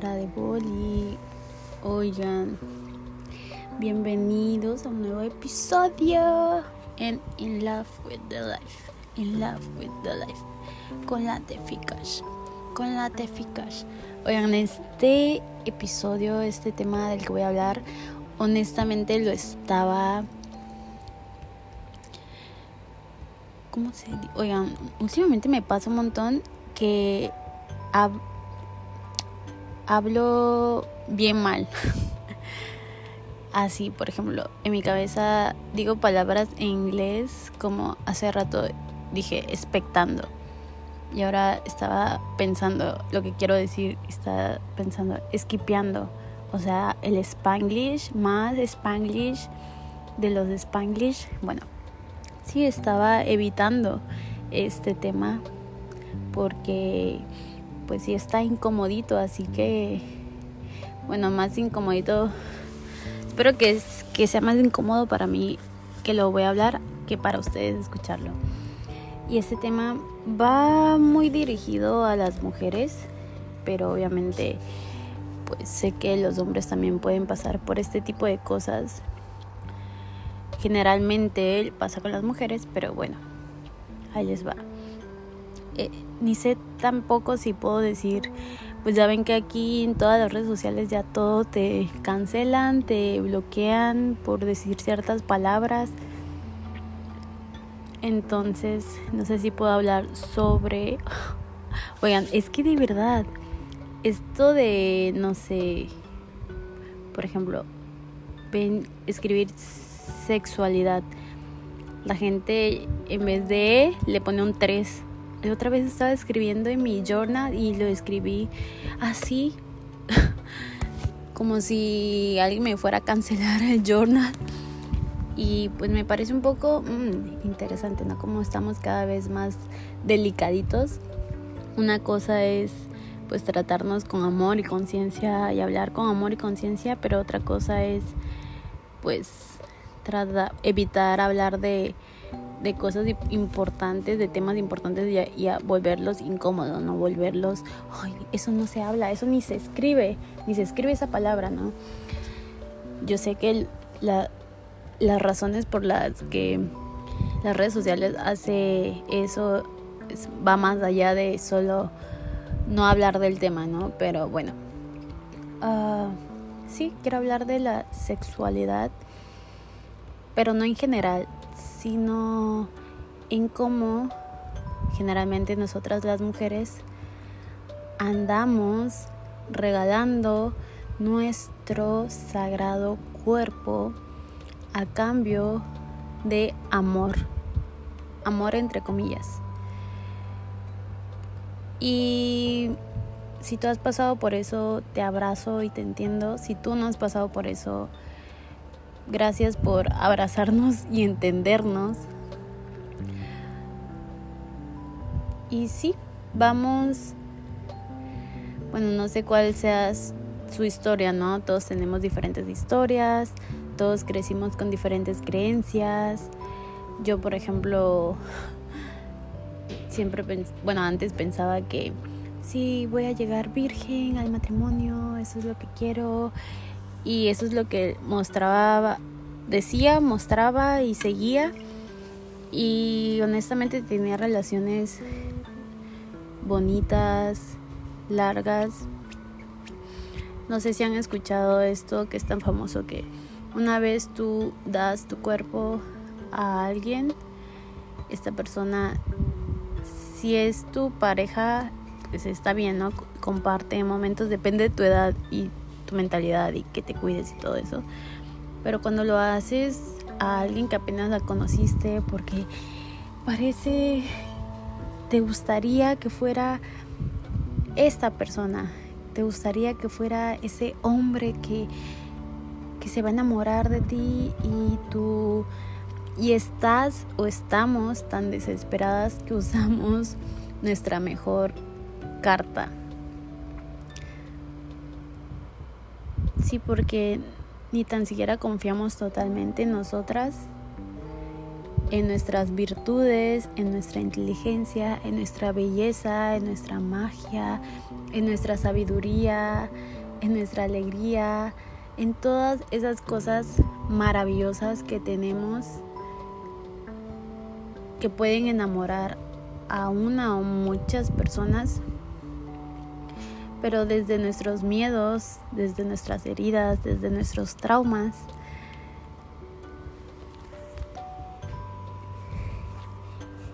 cara de boli. Oigan, bienvenidos a un nuevo episodio en In Love with the Life. In Love with the Life. Con la Tefikash. Con la Tefikash. Oigan, este episodio, este tema del que voy a hablar, honestamente lo estaba. ¿Cómo se? Oigan, últimamente me pasa un montón que hablo bien mal. Así, por ejemplo, en mi cabeza digo palabras en inglés como hace rato dije expectando. Y ahora estaba pensando lo que quiero decir, estaba pensando esquipeando. O sea, el spanglish más spanglish de los spanglish. Bueno, sí estaba evitando este tema porque pues sí está incomodito, así que bueno, más incomodito. Espero que, que sea más incómodo para mí que lo voy a hablar que para ustedes escucharlo. Y este tema va muy dirigido a las mujeres, pero obviamente pues sé que los hombres también pueden pasar por este tipo de cosas. Generalmente pasa con las mujeres, pero bueno, ahí les va. Eh, ni sé tampoco si puedo decir, pues ya ven que aquí en todas las redes sociales ya todo te cancelan, te bloquean por decir ciertas palabras. Entonces, no sé si puedo hablar sobre... Oigan, es que de verdad, esto de, no sé, por ejemplo, ven, escribir sexualidad. La gente en vez de le pone un 3 otra vez estaba escribiendo en mi journal y lo escribí así, como si alguien me fuera a cancelar el journal. Y pues me parece un poco mm, interesante, ¿no? Como estamos cada vez más delicaditos. Una cosa es pues tratarnos con amor y conciencia y hablar con amor y conciencia, pero otra cosa es pues evitar hablar de de cosas importantes, de temas importantes y a, volverlos incómodos, ¿no? Volverlos, eso no se habla, eso ni se escribe, ni se escribe esa palabra, ¿no? Yo sé que la, las razones por las que las redes sociales hace eso va más allá de solo no hablar del tema, ¿no? Pero bueno, uh, sí, quiero hablar de la sexualidad, pero no en general, sino en cómo generalmente nosotras las mujeres andamos regalando nuestro sagrado cuerpo a cambio de amor, amor entre comillas. Y si tú has pasado por eso, te abrazo y te entiendo. Si tú no has pasado por eso, Gracias por abrazarnos y entendernos. Y sí, vamos, bueno, no sé cuál sea su historia, ¿no? Todos tenemos diferentes historias, todos crecimos con diferentes creencias. Yo, por ejemplo, siempre, bueno, antes pensaba que sí, voy a llegar virgen al matrimonio, eso es lo que quiero y eso es lo que mostraba, decía, mostraba y seguía y honestamente tenía relaciones bonitas, largas. No sé si han escuchado esto que es tan famoso que una vez tú das tu cuerpo a alguien, esta persona, si es tu pareja, pues está bien, ¿no? Comparte momentos, depende de tu edad y tu mentalidad y que te cuides y todo eso. Pero cuando lo haces a alguien que apenas la conociste, porque parece, te gustaría que fuera esta persona, te gustaría que fuera ese hombre que, que se va a enamorar de ti y tú y estás o estamos tan desesperadas que usamos nuestra mejor carta Sí, porque ni tan siquiera confiamos totalmente en nosotras en nuestras virtudes, en nuestra inteligencia, en nuestra belleza, en nuestra magia, en nuestra sabiduría, en nuestra alegría, en todas esas cosas maravillosas que tenemos que pueden enamorar a una o muchas personas, pero desde nuestros miedos, desde nuestras heridas, desde nuestros traumas,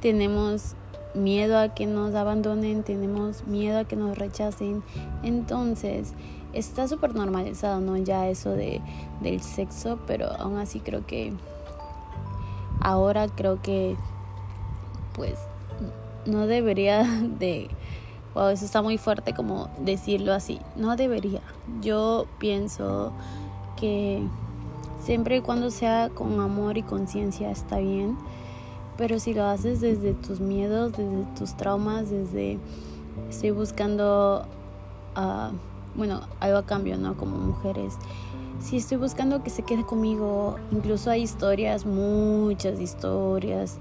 tenemos miedo a que nos abandonen, tenemos miedo a que nos rechacen. Entonces, está súper normalizado, ¿no? Ya eso de, del sexo, pero aún así creo que ahora creo que pues no debería de... Wow, eso está muy fuerte como decirlo así. No debería. Yo pienso que siempre y cuando sea con amor y conciencia está bien pero si lo haces desde tus miedos, desde tus traumas, desde estoy buscando, uh, bueno, algo a cambio, ¿no? Como mujeres. Si estoy buscando que se quede conmigo, incluso hay historias, muchas historias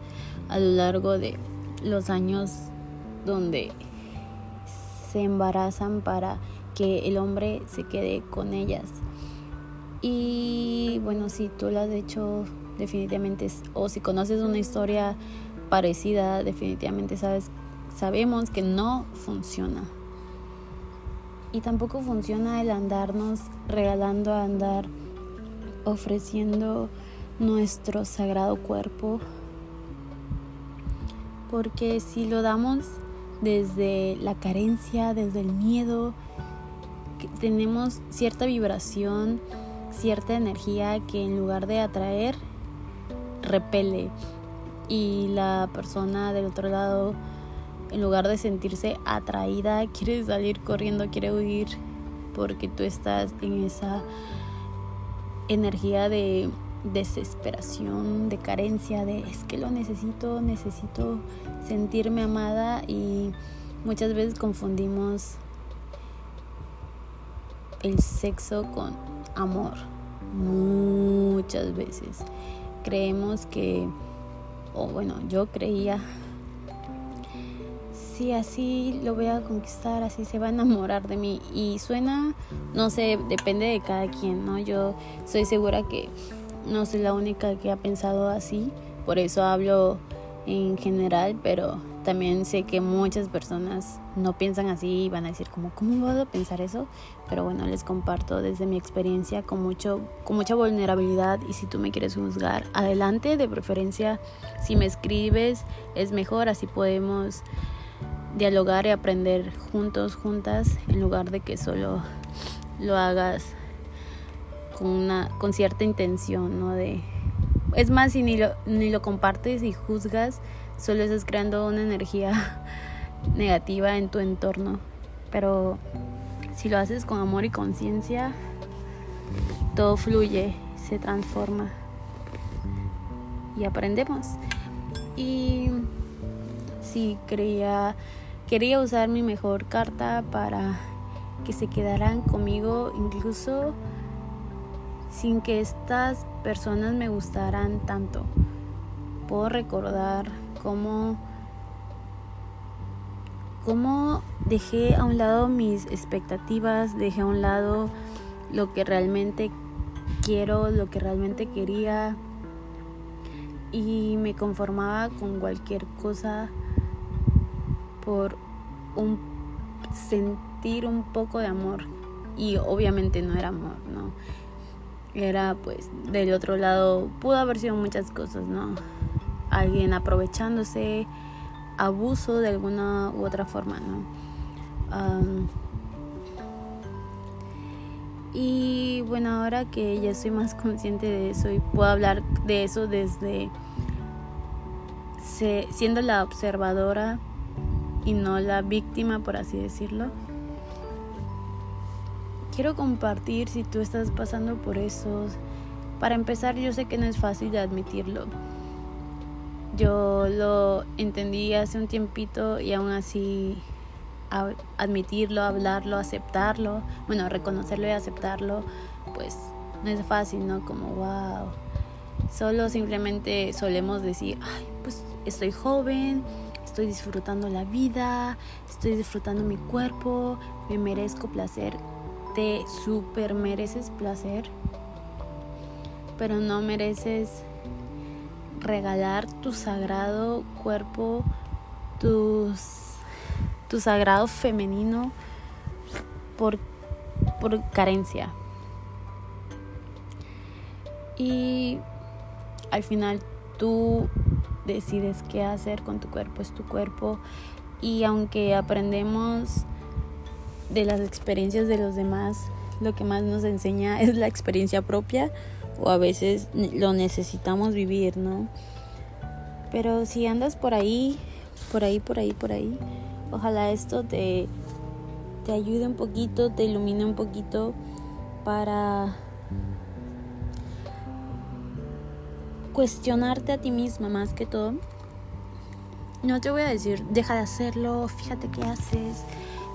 a lo largo de los años donde se embarazan para que el hombre se quede con ellas. Y bueno, si tú lo has hecho definitivamente, o si conoces una historia parecida, definitivamente sabes, sabemos que no funciona. Y tampoco funciona el andarnos regalando andar ofreciendo nuestro sagrado cuerpo. Porque si lo damos desde la carencia, desde el miedo, tenemos cierta vibración, cierta energía que en lugar de atraer, repele. Y la persona del otro lado en lugar de sentirse atraída quiere salir corriendo, quiere huir porque tú estás en esa energía de desesperación, de carencia, de es que lo necesito, necesito sentirme amada y muchas veces confundimos el sexo con amor, muchas veces creemos que, o bueno, yo creía, si así lo voy a conquistar, así se va a enamorar de mí. Y suena, no sé, depende de cada quien, ¿no? Yo soy segura que no soy la única que ha pensado así, por eso hablo en general, pero también sé que muchas personas no piensan así y van a decir como, ¿cómo a pensar eso? Pero bueno, les comparto desde mi experiencia con, mucho, con mucha vulnerabilidad y si tú me quieres juzgar, adelante, de preferencia, si me escribes es mejor, así podemos dialogar y aprender juntos, juntas, en lugar de que solo lo hagas con, una, con cierta intención, ¿no? De, es más, si ni lo, ni lo compartes y juzgas, solo estás creando una energía negativa en tu entorno. Pero si lo haces con amor y conciencia, todo fluye, se transforma y aprendemos. Y sí, quería, quería usar mi mejor carta para que se quedaran conmigo incluso sin que estas personas me gustaran tanto. Puedo recordar cómo, cómo dejé a un lado mis expectativas, dejé a un lado lo que realmente quiero, lo que realmente quería y me conformaba con cualquier cosa por un sentir un poco de amor y obviamente no era amor, ¿no? Era pues del otro lado pudo haber sido muchas cosas, ¿no? alguien aprovechándose, abuso de alguna u otra forma, ¿no? y bueno, ahora que ya soy más consciente de eso y puedo hablar de eso desde siendo la observadora y no la víctima, por así decirlo. Quiero compartir si tú estás pasando por eso. Para empezar, yo sé que no es fácil admitirlo yo lo entendí hace un tiempito y aún así admitirlo, hablarlo, aceptarlo, bueno, reconocerlo y aceptarlo, pues no es fácil, ¿no? Como, wow, Solo simplemente solemos decir, ay, pues estoy joven, estoy disfrutando la vida, estoy disfrutando mi cuerpo, me merezco placer. Te super mereces placer, pero no mereces regalar tu sagrado cuerpo, tus, tu sagrado femenino por, por carencia. Y al final tú decides qué hacer con tu cuerpo, es tu cuerpo. Y aunque aprendemos de las experiencias de los demás, lo que más nos enseña es la experiencia propia o a veces lo necesitamos vivir, ¿no? Pero si andas por ahí, por ahí, por ahí, por ahí, ojalá esto te, te ayude un poquito, te ilumine un poquito para cuestionarte a ti misma más que todo. No te voy a decir, deja de hacerlo, fíjate qué haces.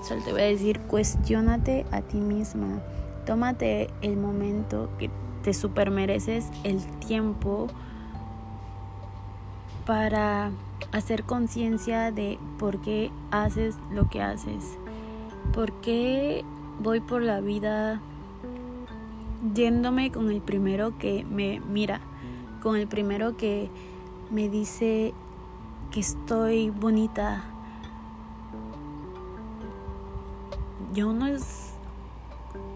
Te voy a decir, cuestionate a ti misma. Tómate el momento que te super mereces, el tiempo para hacer conciencia de por qué haces lo que haces. ¿Por qué voy por la vida yéndome con el primero que me mira? con el primero que me dice que estoy bonita. Yo no es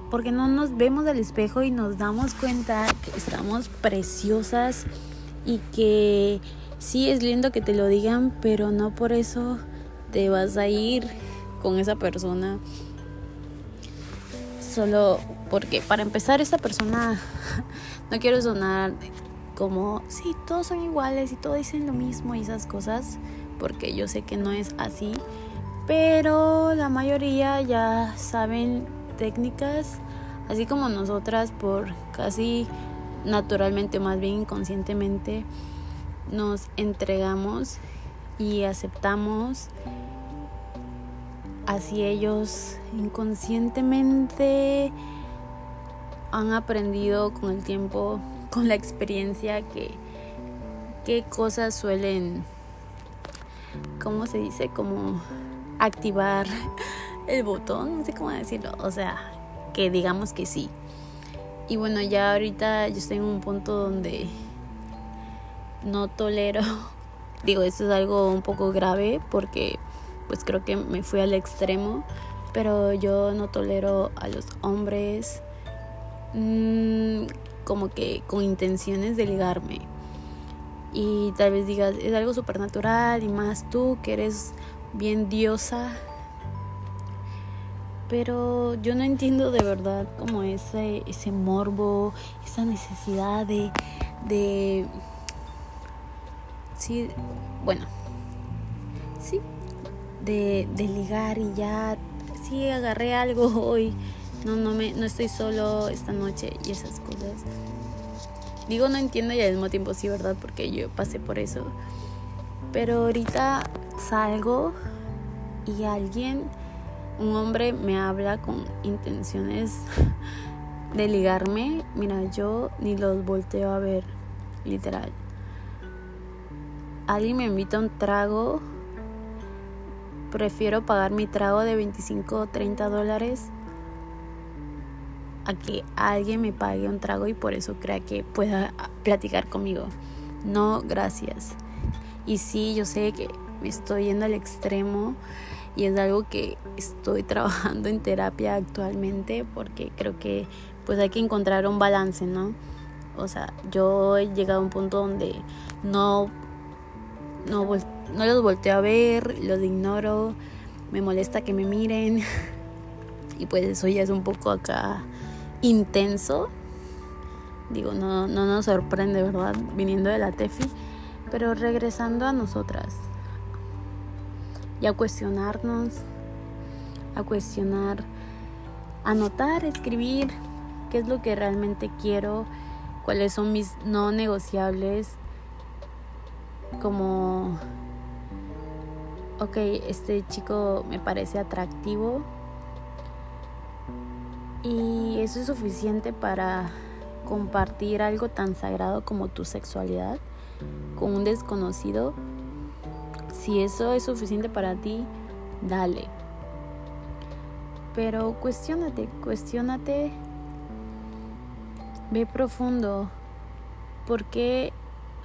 porque no nos vemos al espejo y nos damos cuenta que estamos preciosas y que sí es lindo que te lo digan, pero no por eso te vas a ir con esa persona. Solo porque para empezar esa persona no quiero sonar como, sí, todos son iguales y todos dicen lo mismo y esas cosas, porque yo sé que no es así, pero la mayoría ya saben técnicas, así como nosotras por casi naturalmente, más bien inconscientemente, nos entregamos y aceptamos, así ellos inconscientemente han aprendido con el tiempo con la experiencia que qué cosas suelen, ¿cómo se dice? Como activar el botón, no sé cómo decirlo, o sea, que digamos que sí. Y bueno, ya ahorita yo estoy en un punto donde no tolero, digo, esto es algo un poco grave porque pues creo que me fui al extremo, pero yo no tolero a los hombres mmm, como que con intenciones de ligarme. Y tal vez digas, es algo supernatural y más tú que eres bien diosa. Pero yo no entiendo de verdad como ese, ese morbo, esa necesidad de, de... Sí, bueno, sí, de, ligar y ya, sí, agarré algo hoy no, no, me, no estoy solo esta noche y esas cosas. Digo, no entiendo y al mismo tiempo sí, ¿verdad? Porque yo pasé por eso. Pero ahorita salgo y alguien, un hombre me habla con intenciones de ligarme. Mira, yo ni los volteo a ver, literal. Alguien me invita a un trago. Prefiero pagar mi trago de 25 o 30 dólares a que alguien me pague un trago y por eso crea que pueda platicar conmigo. No, gracias. Y sí, yo sé que estoy yendo al extremo y es algo que estoy trabajando en terapia actualmente porque creo que pues hay que encontrar un balance, ¿no? O sea, yo he llegado a un punto donde no no, no los volteo a ver, los ignoro, me molesta que me miren y pues eso ya es un poco acá intenso. Digo, no, no nos sorprende, ¿verdad? Viniendo de la TEFI. Pero regresando a nosotras. Y a cuestionarnos. A cuestionar. Anotar, escribir. ¿Qué es lo que realmente quiero? ¿Cuáles son mis no negociables? Como... Ok, este chico me parece atractivo y eso es suficiente para compartir algo tan sagrado como tu sexualidad con un desconocido, si eso es suficiente para ti, dale. Pero cuestionate, cuestionate, ve profundo, ¿por qué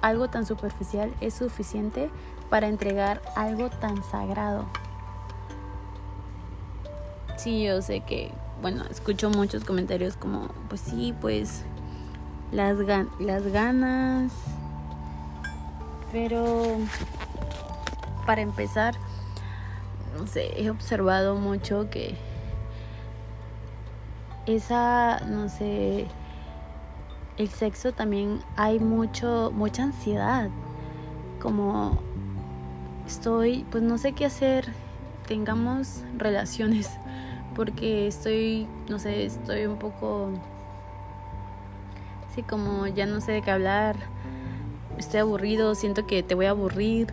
algo tan superficial es suficiente para entregar algo tan sagrado? Sí, yo sé que, bueno, escucho muchos comentarios como, pues sí, pues las, las ganas, pero para empezar, no sé, he observado mucho que esa, no sé, el sexo también hay mucho, mucha ansiedad. Como estoy, pues no sé qué hacer, tengamos relaciones, porque estoy, no sé, estoy un poco, sí, como ya no sé de qué hablar, estoy aburrido, siento que te voy a aburrir,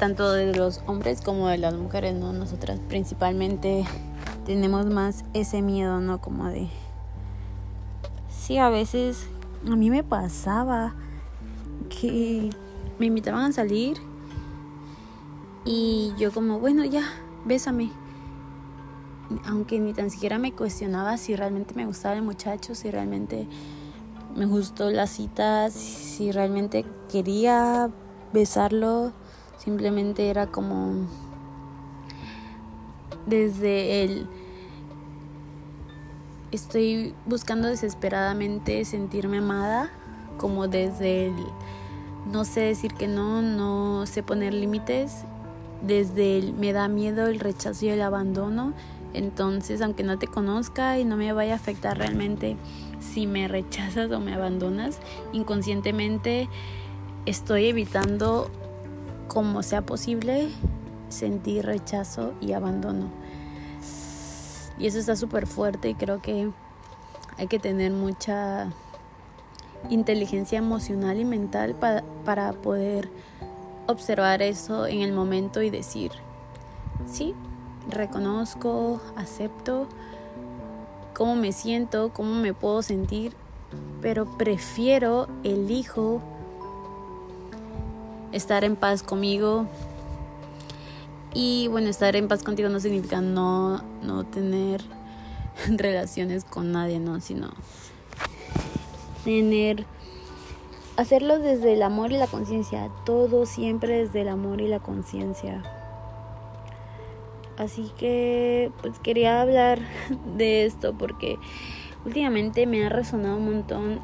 tanto de los hombres como de las mujeres, ¿no? Nosotras principalmente tenemos más ese miedo, ¿no? Como de... Sí, a veces a mí me pasaba que me invitaban a salir y yo como, bueno, ya, bésame. Aunque ni tan siquiera me cuestionaba si realmente me gustaba el muchacho, si realmente me gustó la cita, si realmente quería besarlo, simplemente era como desde el estoy buscando desesperadamente sentirme amada, como desde el no sé decir que no, no sé poner límites, desde el me da miedo el rechazo y el abandono, entonces aunque no te conozca y no me vaya a afectar realmente si me rechazas o me abandonas, inconscientemente estoy evitando como sea posible sentir rechazo y abandono. Y eso está súper fuerte y creo que hay que tener mucha inteligencia emocional y mental para, para poder observar eso en el momento y decir, sí, reconozco, acepto cómo me siento, cómo me puedo sentir, pero prefiero, elijo estar en paz conmigo, y bueno, estar en paz contigo no significa no, no tener relaciones con nadie, ¿no? Sino tener... Hacerlo desde el amor y la conciencia. Todo siempre desde el amor y la conciencia. Así que pues quería hablar de esto porque últimamente me ha resonado un montón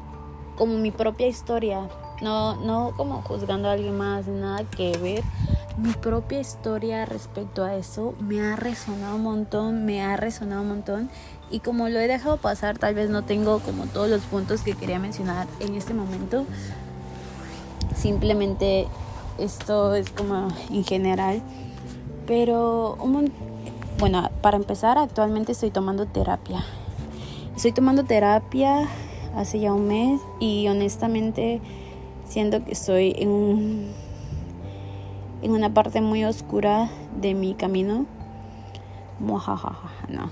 como mi propia historia. No, no como juzgando a alguien más, nada que ver mi propia historia respecto a eso me ha resonado un montón, me ha resonado un montón y como lo he dejado pasar, tal vez no tengo como todos los puntos que quería mencionar en este momento. Simplemente esto es como en general, pero bueno, para empezar, actualmente estoy tomando terapia. Estoy tomando terapia hace ya un mes y honestamente siento que estoy en un en una parte muy oscura de mi camino. No,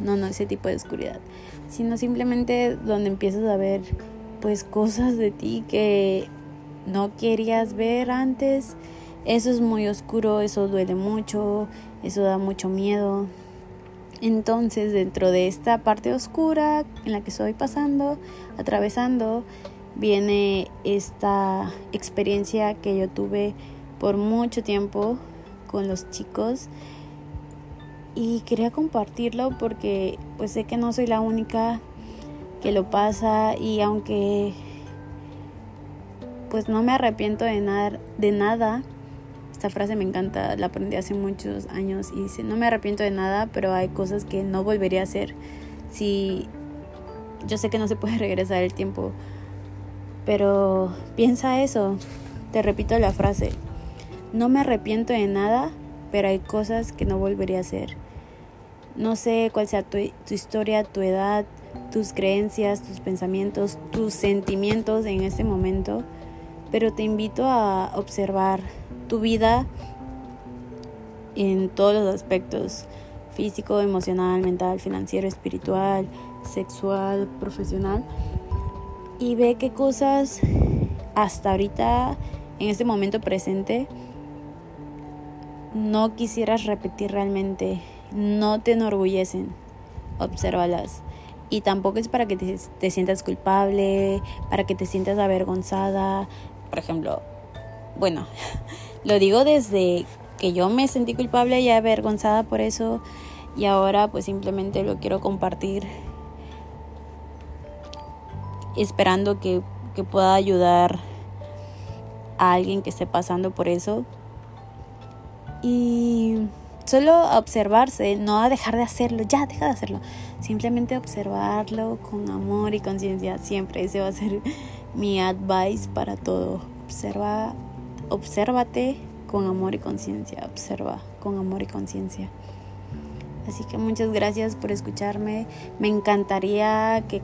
no, no ese tipo de oscuridad, sino simplemente donde empiezas a ver pues cosas de ti que no querías ver antes. Eso es muy oscuro, eso duele mucho, eso da mucho miedo. Entonces, dentro de esta parte oscura en la que estoy pasando, atravesando, viene esta experiencia que yo tuve por mucho tiempo con los chicos. Y quería compartirlo porque pues sé que no soy la única que lo pasa y aunque pues no me arrepiento de nada, de nada esta frase me encanta, la aprendí hace muchos años y dice, no me arrepiento de nada, pero hay cosas que no volvería a hacer si yo sé que no se puede regresar el tiempo, pero piensa eso, te repito la frase, no me arrepiento de nada, pero hay cosas que no volvería a hacer. No sé cuál sea tu, historia, tu edad, tus creencias, tus pensamientos, tus sentimientos en este momento, pero te invito a observar tu vida en todos los aspectos, físico, emocional, mental, financiero, espiritual, sexual, profesional, y ve qué cosas hasta ahorita, en este momento presente, no quisieras repetir realmente, no te enorgullecen, obsérvalas. Y tampoco es para que te, te, sientas culpable, para que te sientas avergonzada. Por ejemplo, bueno, lo digo desde que yo me sentí culpable y avergonzada por eso y ahora pues simplemente lo quiero compartir esperando que, que pueda ayudar a alguien que esté pasando por eso y solo observarse, no a dejar de hacerlo, ya deja de hacerlo, simplemente observarlo con amor y conciencia, siempre ese va a ser mi advice para todo. Observa, obsérvate con amor y conciencia, observa con amor y conciencia. Así que muchas gracias por escucharme. Me encantaría que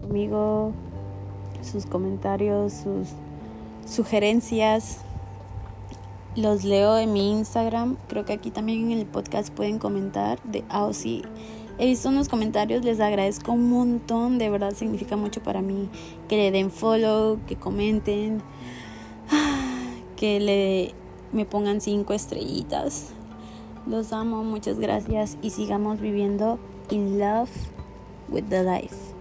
conmigo, sus comentarios, sus sugerencias. Los leo en mi Instagram. Creo que aquí también en el podcast pueden comentar de ah, sí. He visto unos comentarios, les agradezco un montón, de verdad significa mucho para mí que le den follow, que comenten, que le me pongan cinco estrellitas. Los amo, muchas gracias y sigamos viviendo in love with the life.